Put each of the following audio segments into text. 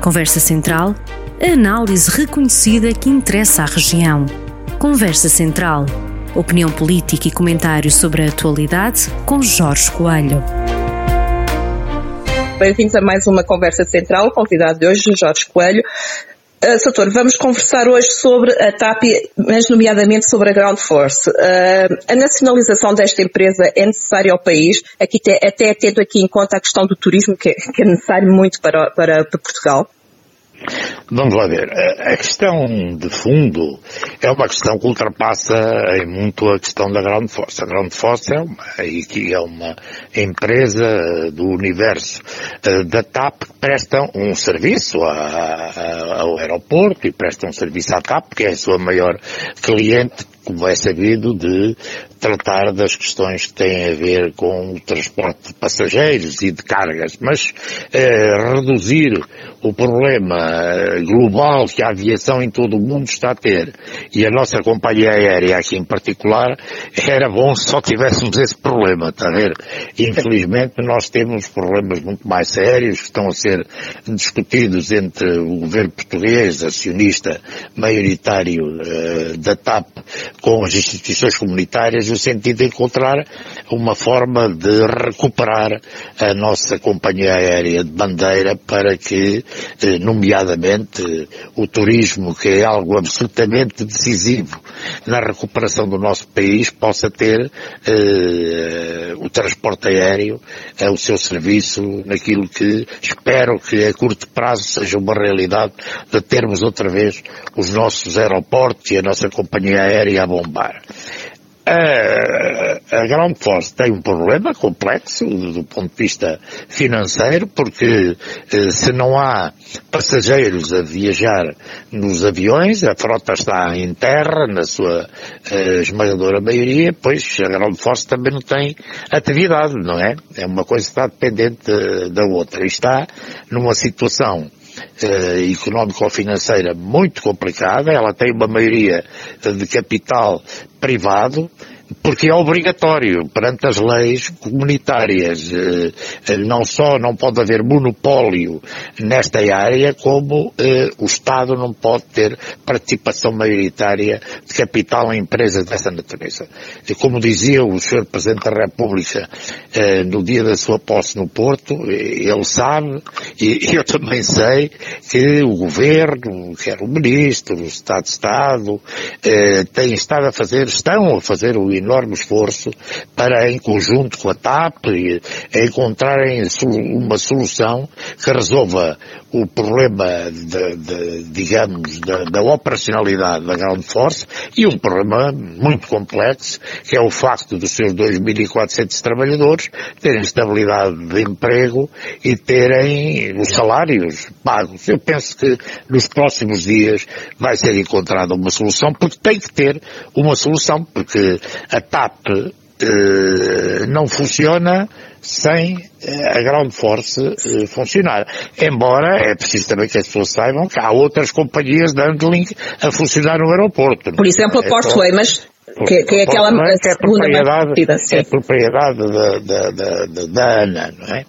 Conversa Central, a análise reconhecida que interessa à região. Conversa Central, opinião política e comentário sobre a atualidade com Jorge Coelho. Bem-vindos a mais uma Conversa Central, convidado de hoje, Jorge Coelho. Uh, Soutor, vamos conversar hoje sobre a TAP, mas nomeadamente sobre a Ground Force. Uh, a nacionalização desta empresa é necessária ao país, aqui te, até tendo aqui em conta a questão do turismo, que, que é necessário muito para, para, para Portugal? Vamos lá ver. A questão de fundo é uma questão que ultrapassa em muito a questão da Ground Force. A Ground Force é uma, é uma empresa do universo eh, da TAP que presta um serviço a, a, ao aeroporto e presta um serviço à TAP, que é a sua maior cliente, como é sabido, de tratar das questões que têm a ver com o transporte de passageiros e de cargas, mas eh, reduzir o problema global que a aviação em todo o mundo está a ter e a nossa companhia aérea aqui em particular, era bom se só tivéssemos esse problema, está a ver? Infelizmente nós temos problemas muito mais sérios que estão a ser discutidos entre o governo português, acionista maioritário uh, da TAP, com as instituições comunitárias no sentido de encontrar uma forma de recuperar a nossa companhia aérea de bandeira para que, eh, nomeadamente, o turismo, que é algo absolutamente decisivo na recuperação do nosso país, possa ter eh, o transporte aéreo, é o seu serviço naquilo que espero que a curto prazo seja uma realidade de termos outra vez os nossos aeroportos e a nossa companhia aérea bombar. A, a Ground Force tem um problema complexo do ponto de vista financeiro, porque eh, se não há passageiros a viajar nos aviões, a frota está em terra, na sua eh, esmagadora maioria, pois a Ground Force também não tem atividade, não é? É uma coisa que está dependente eh, da outra. E está numa situação eh, económico-financeira muito complicada, ela tem uma maioria de capital privado, porque é obrigatório perante as leis comunitárias. Eh, eh, não só não pode haver monopólio nesta área, como eh, o Estado não pode ter participação maioritária de capital em empresas dessa natureza. E como dizia o Sr. Presidente da República no dia da sua posse no Porto, ele sabe, e eu também sei, que o Governo, quer o Ministro, o Estado de Estado, têm estado a fazer, estão a fazer o enorme esforço para, em conjunto com a TAP, encontrarem uma solução que resolva o problema, de, de, digamos, da, da, operacionalidade da Ground Force e um problema muito complexo, que é o facto dos seus 2.400 trabalhadores terem estabilidade de emprego e terem os salários pagos. Eu penso que nos próximos dias vai ser encontrada uma solução, porque tem que ter uma solução, porque a TAP eh, não funciona sem eh, a ground force eh, funcionar. Embora é preciso também que as pessoas saibam que há outras companhias de handling a funcionar no aeroporto. Por exemplo, a é Portway, mas que, que, é aquela que é propriedade, é propriedade da, da, da, da ANA, não é?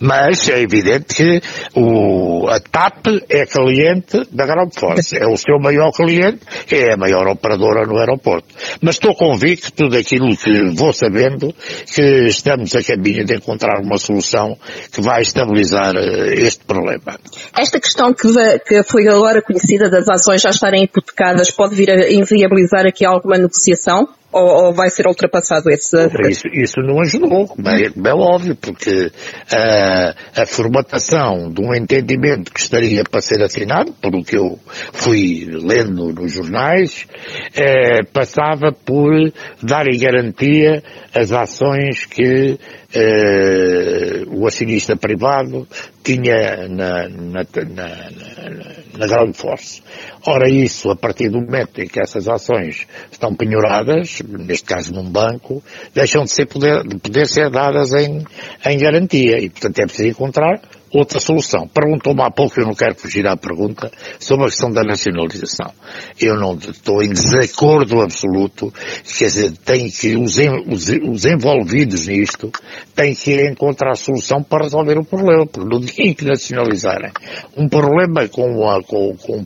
Mas é evidente que o, a TAP é cliente da Ground Force. É o seu maior cliente, é a maior operadora no aeroporto. Mas estou convicto daquilo que vou sabendo, que estamos a caminho de encontrar uma solução que vai estabilizar uh, este problema. Esta questão que, que foi agora conhecida das ações já estarem hipotecadas pode vir a inviabilizar aqui alguma negociação? Ou, ou, vai ser ultrapassado esse? Isso, isso não ajudou, como é, é óbvio, porque a, a formatação de um entendimento que estaria para ser assinado, por o que eu fui lendo nos jornais, é, passava por dar em garantia as ações que é, o acionista privado tinha na, na, na, na, Ground Force. Ora, isso, a partir do momento em que essas ações estão penhoradas, neste caso num banco, deixam de, ser poder, de poder ser dadas em, em garantia. E, portanto, é preciso encontrar outra solução. Perguntou-me há pouco, eu não quero fugir à pergunta, sobre a questão da nacionalização. Eu não estou em desacordo absoluto, quer dizer, tem que, os, os, os envolvidos nisto, têm que encontrar a solução para resolver o problema, porque no dia em que nacionalizarem um problema com, uma, com, com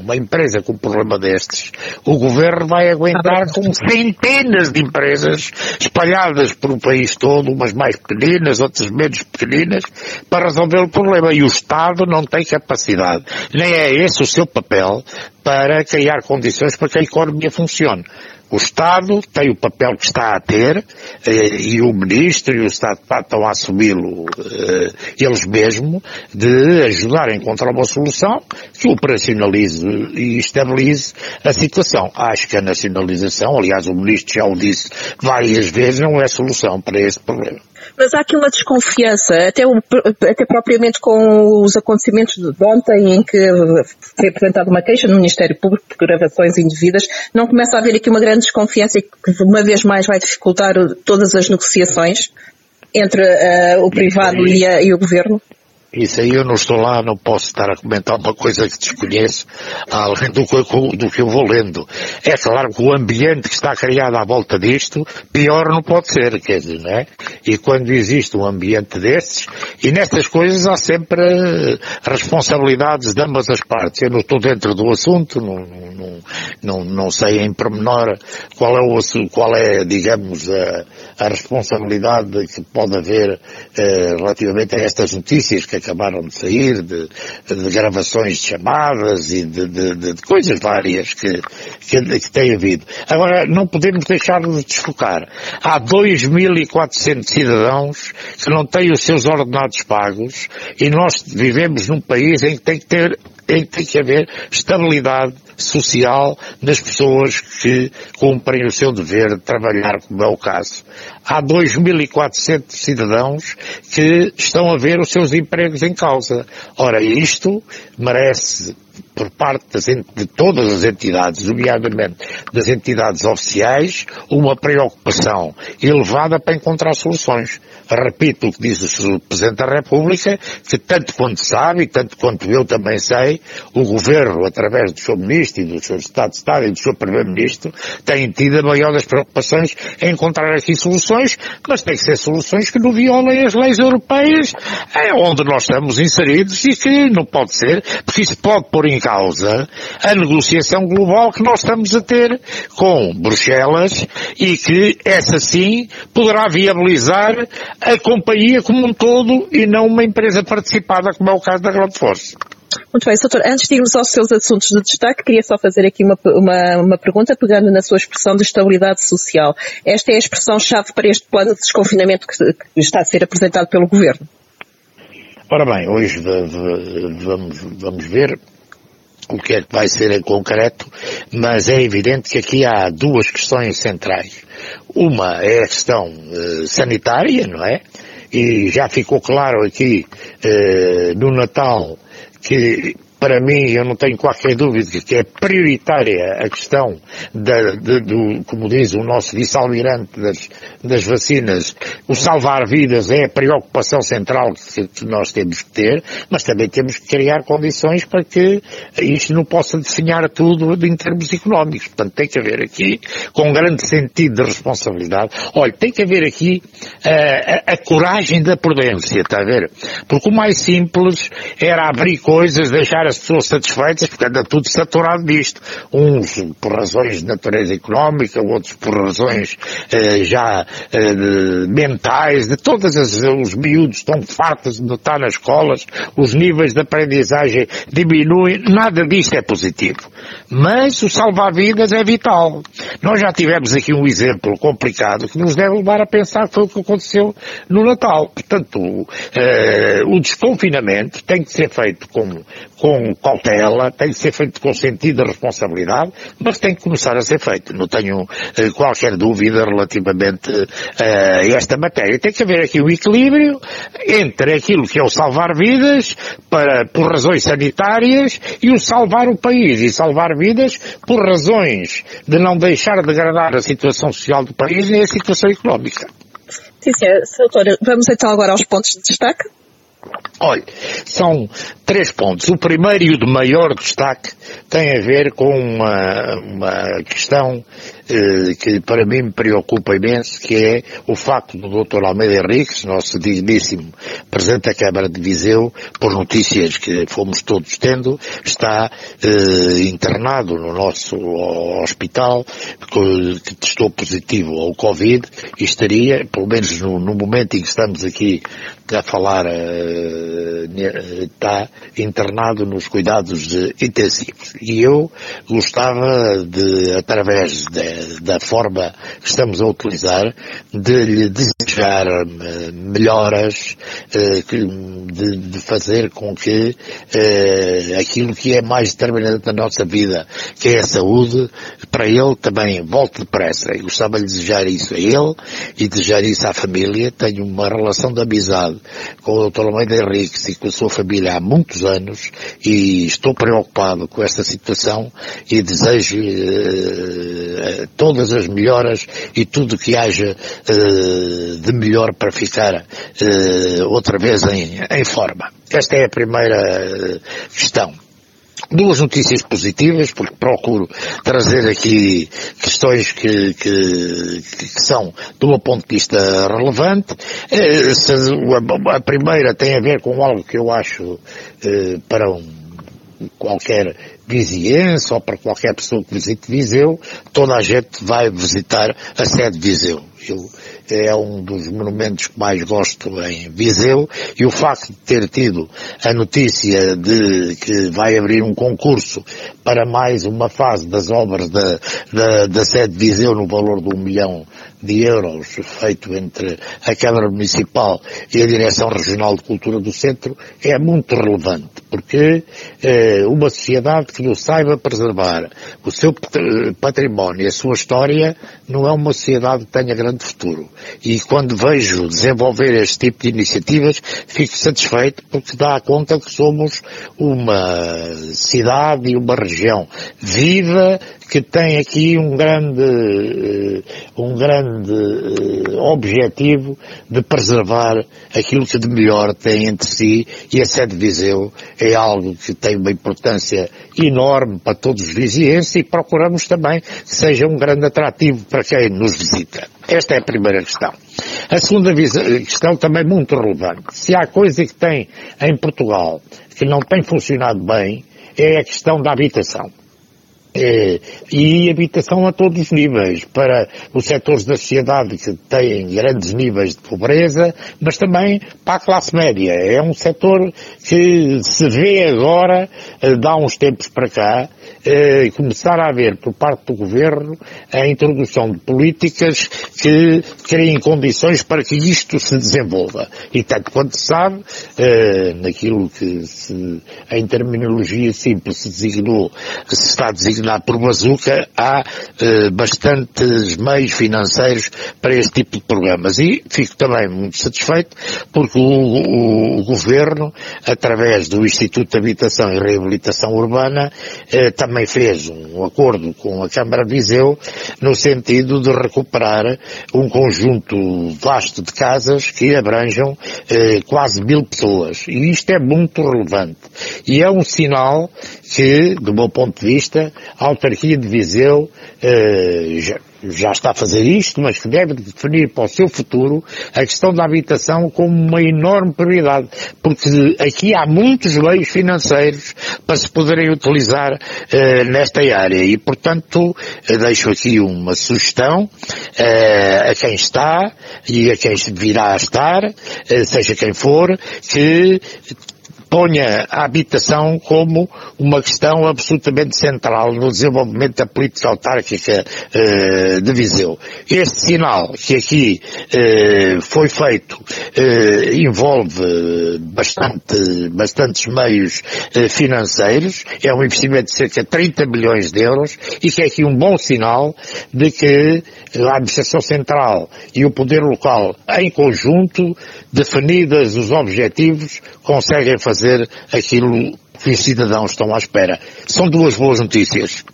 uma empresa com um problema destes, o governo vai aguentar com centenas de empresas espalhadas por o país todo, umas mais pequeninas, outras menos pequeninas, para resolver o problema. E o Estado não tem capacidade, nem é esse o seu papel, para criar condições para que a economia funcione. O Estado tem o papel que está a ter, eh, e o Ministro e o Estado estão a assumi-lo eh, eles mesmos, de ajudar a encontrar uma solução que operacionalize e estabilize a situação. Acho que a nacionalização, aliás o Ministro já o disse várias vezes, não é solução para esse problema. Mas há aqui uma desconfiança, até, o, até propriamente com os acontecimentos de ontem, em que foi apresentada uma queixa no Ministério Público por gravações indevidas, não começa a haver aqui uma grande desconfiança que uma vez mais vai dificultar todas as negociações entre uh, o privado e, a, e o governo? Isso aí eu não estou lá, não posso estar a comentar uma coisa que desconheço, além do que, do que eu vou lendo. É claro que o ambiente que está criado à volta disto, pior não pode ser, quer dizer, não é? E quando existe um ambiente desses, e nestas coisas há sempre eh, responsabilidades de ambas as partes. Eu não estou dentro do assunto, não, não, não, não sei em pormenor qual é o qual é, digamos, a, a responsabilidade que pode haver eh, relativamente a estas notícias que acabaram de sair, de, de gravações de chamadas e de, de, de coisas várias que, que, que tem havido. Agora, não podemos deixar de desfocar. Há 2.400 cidadãos que não têm os seus ordenados pagos e nós vivemos num país em que tem que ter tem, tem que haver estabilidade social nas pessoas que cumprem o seu dever de trabalhar, como é o caso. Há 2.400 cidadãos que estão a ver os seus empregos em causa. Ora, isto merece por parte das, de todas as entidades, nomeadamente das entidades oficiais, uma preocupação elevada para encontrar soluções. Repito o que diz o Presidente da República, que tanto quanto sabe, e tanto quanto eu também sei, o Governo, através do seu Ministro e do seu Estado de Estado e do seu Primeiro-Ministro, tem tido a maior das preocupações em encontrar aqui soluções, mas tem que ser soluções que não violem as leis europeias, é onde nós estamos inseridos e que não pode ser, porque isso pode pôr em causa a negociação global que nós estamos a ter com Bruxelas e que essa sim poderá viabilizar a companhia como um todo e não uma empresa participada como é o caso da Ground Force. Muito bem, doutor. Antes de irmos aos seus assuntos de destaque, queria só fazer aqui uma, uma, uma pergunta, pegando na sua expressão de estabilidade social. Esta é a expressão-chave para este plano de desconfinamento que, que está a ser apresentado pelo Governo. Ora bem, hoje vamos, vamos ver o que é que vai ser em concreto, mas é evidente que aqui há duas questões centrais. Uma é a questão uh, sanitária, não é? E já ficou claro aqui uh, no Natal que para mim, eu não tenho qualquer dúvida que é prioritária a questão da, de, do, como diz o nosso vice-almirante das, das vacinas, o salvar vidas é a preocupação central que, nós temos que ter, mas também temos que criar condições para que isto não possa definhar tudo em termos económicos. Portanto, tem que haver aqui, com grande sentido de responsabilidade, olha, tem que haver aqui uh, a, a coragem da prudência, está a ver? Porque o mais simples era abrir coisas, deixar as pessoas satisfeitas, porque anda tudo saturado disto. Uns por razões de natureza económica, outros por razões eh, já eh, mentais, de todas as, os miúdos estão fartos de estar nas escolas, os níveis de aprendizagem diminuem, nada disto é positivo. Mas o salvar vidas é vital. Nós já tivemos aqui um exemplo complicado que nos deve levar a pensar que foi o que aconteceu no Natal. Portanto, eh, o desconfinamento tem que ser feito com, com cautela, tem que ser feito com sentido de responsabilidade, mas tem que começar a ser feito. Não tenho eh, qualquer dúvida relativamente eh, a esta matéria. Tem que haver aqui um equilíbrio entre aquilo que é o salvar vidas para, por razões sanitárias e o salvar o país e salvar vidas por razões de não deixar degradar a situação social do país nem a situação económica. Sim, sim, doutora. Vamos então agora aos pontos de destaque. Olha, são três pontos. O primeiro e o de maior destaque tem a ver com uma, uma questão eh, que para mim me preocupa imenso, que é o facto do Dr. Almeida Henriques, nosso digníssimo Presidente da Câmara de Viseu, por notícias que fomos todos tendo, está eh, internado no nosso hospital, que testou positivo ao Covid e estaria, pelo menos no, no momento em que estamos aqui a falar, eh, está internado nos cuidados intensivos. E eu gostava de, através de, da forma que estamos a utilizar, de lhe desejar eh, melhoras, eh, de, fazer com que eh, aquilo que é mais determinante na nossa vida, que é a saúde, para ele também volte depressa. E gostava de desejar isso a ele e desejar isso à família. Tenho uma relação de amizade com o Dr. Almeida Henriques e com a sua família há muitos anos e estou preocupado com esta situação e desejo uh, todas as melhoras e tudo que haja uh, de melhor para ficar uh, outra vez em, em forma. Esta é a primeira questão duas notícias positivas, porque procuro trazer aqui questões que, que, que são, do meu ponto de vista, relevante. A primeira tem a ver com algo que eu acho para um qualquer viziense ou para qualquer pessoa que visite Viseu, toda a gente vai visitar a sede de Viseu. Eu, é um dos monumentos que mais gosto em Viseu e o facto de ter tido a notícia de que vai abrir um concurso para mais uma fase das obras da, da, da sede de Viseu no valor de um milhão de euros feito entre a Câmara Municipal e a Direção Regional de Cultura do Centro é muito relevante, porque eh, uma sociedade que não saiba preservar o seu património e a sua história não é uma sociedade que tenha grande futuro. E quando vejo desenvolver este tipo de iniciativas, fico satisfeito porque dá conta que somos uma cidade e uma região viva que tem aqui um grande, eh, um grande eh, objetivo de preservar aquilo que de melhor tem entre si e a sede de Viseu é algo que tem uma importância enorme para todos os vizienses e procuramos também que seja um grande atrativo para quem nos visita. Esta é a primeira questão. A segunda questão também muito relevante. Se há coisa que tem em Portugal que não tem funcionado bem, é a questão da habitação. É, e habitação a todos os níveis, para os setores da sociedade que têm grandes níveis de pobreza, mas também para a classe média. É um setor que se vê agora, eh, dá uns tempos para cá, eh, começar a haver por parte do governo a introdução de políticas que criem condições para que isto se desenvolva. E tanto quanto se sabe, eh, naquilo que se, em terminologia simples se designou, se está designado por bazuca, há eh, bastantes meios financeiros para este tipo de programas. E fico também muito satisfeito porque o, o, o governo, através do Instituto de Habitação e Reabilitação Urbana, eh, também fez um acordo com a Câmara de Viseu no sentido de recuperar um conjunto vasto de casas que abranjam eh, quase mil pessoas. E isto é muito relevante. E é um sinal que, do meu ponto de vista, a autarquia de Viseu eh, já, já está a fazer isto, mas que deve definir para o seu futuro a questão da habitação como uma enorme prioridade, porque aqui há muitos meios financeiros para se poderem utilizar eh, nesta área. E, portanto, deixo aqui uma sugestão eh, a quem está e a quem virá a estar, eh, seja quem for, que ponha a habitação como uma questão absolutamente central no desenvolvimento da política autárquica eh, de Viseu. Este sinal que aqui eh, foi feito eh, envolve bastante, bastantes meios eh, financeiros, é um investimento de cerca de 30 milhões de euros e que é aqui um bom sinal de que a administração central e o poder local em conjunto, definidas os objetivos, conseguem fazer aquilo que os cidadãos estão à espera. São duas boas notícias.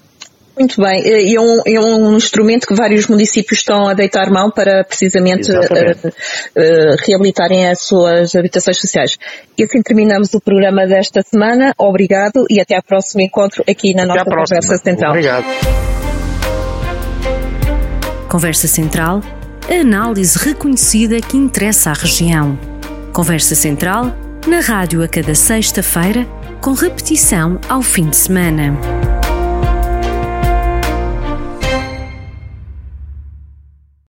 Muito bem, e é um, é um instrumento que vários municípios estão a deitar mão para precisamente uh, uh, reabilitarem as suas habitações sociais. E assim terminamos o programa desta semana. Obrigado e até ao próximo encontro aqui na nossa Conversa Central. Obrigado. Conversa Central, a análise reconhecida que interessa à região. Conversa Central, na rádio a cada sexta-feira, com repetição ao fim de semana.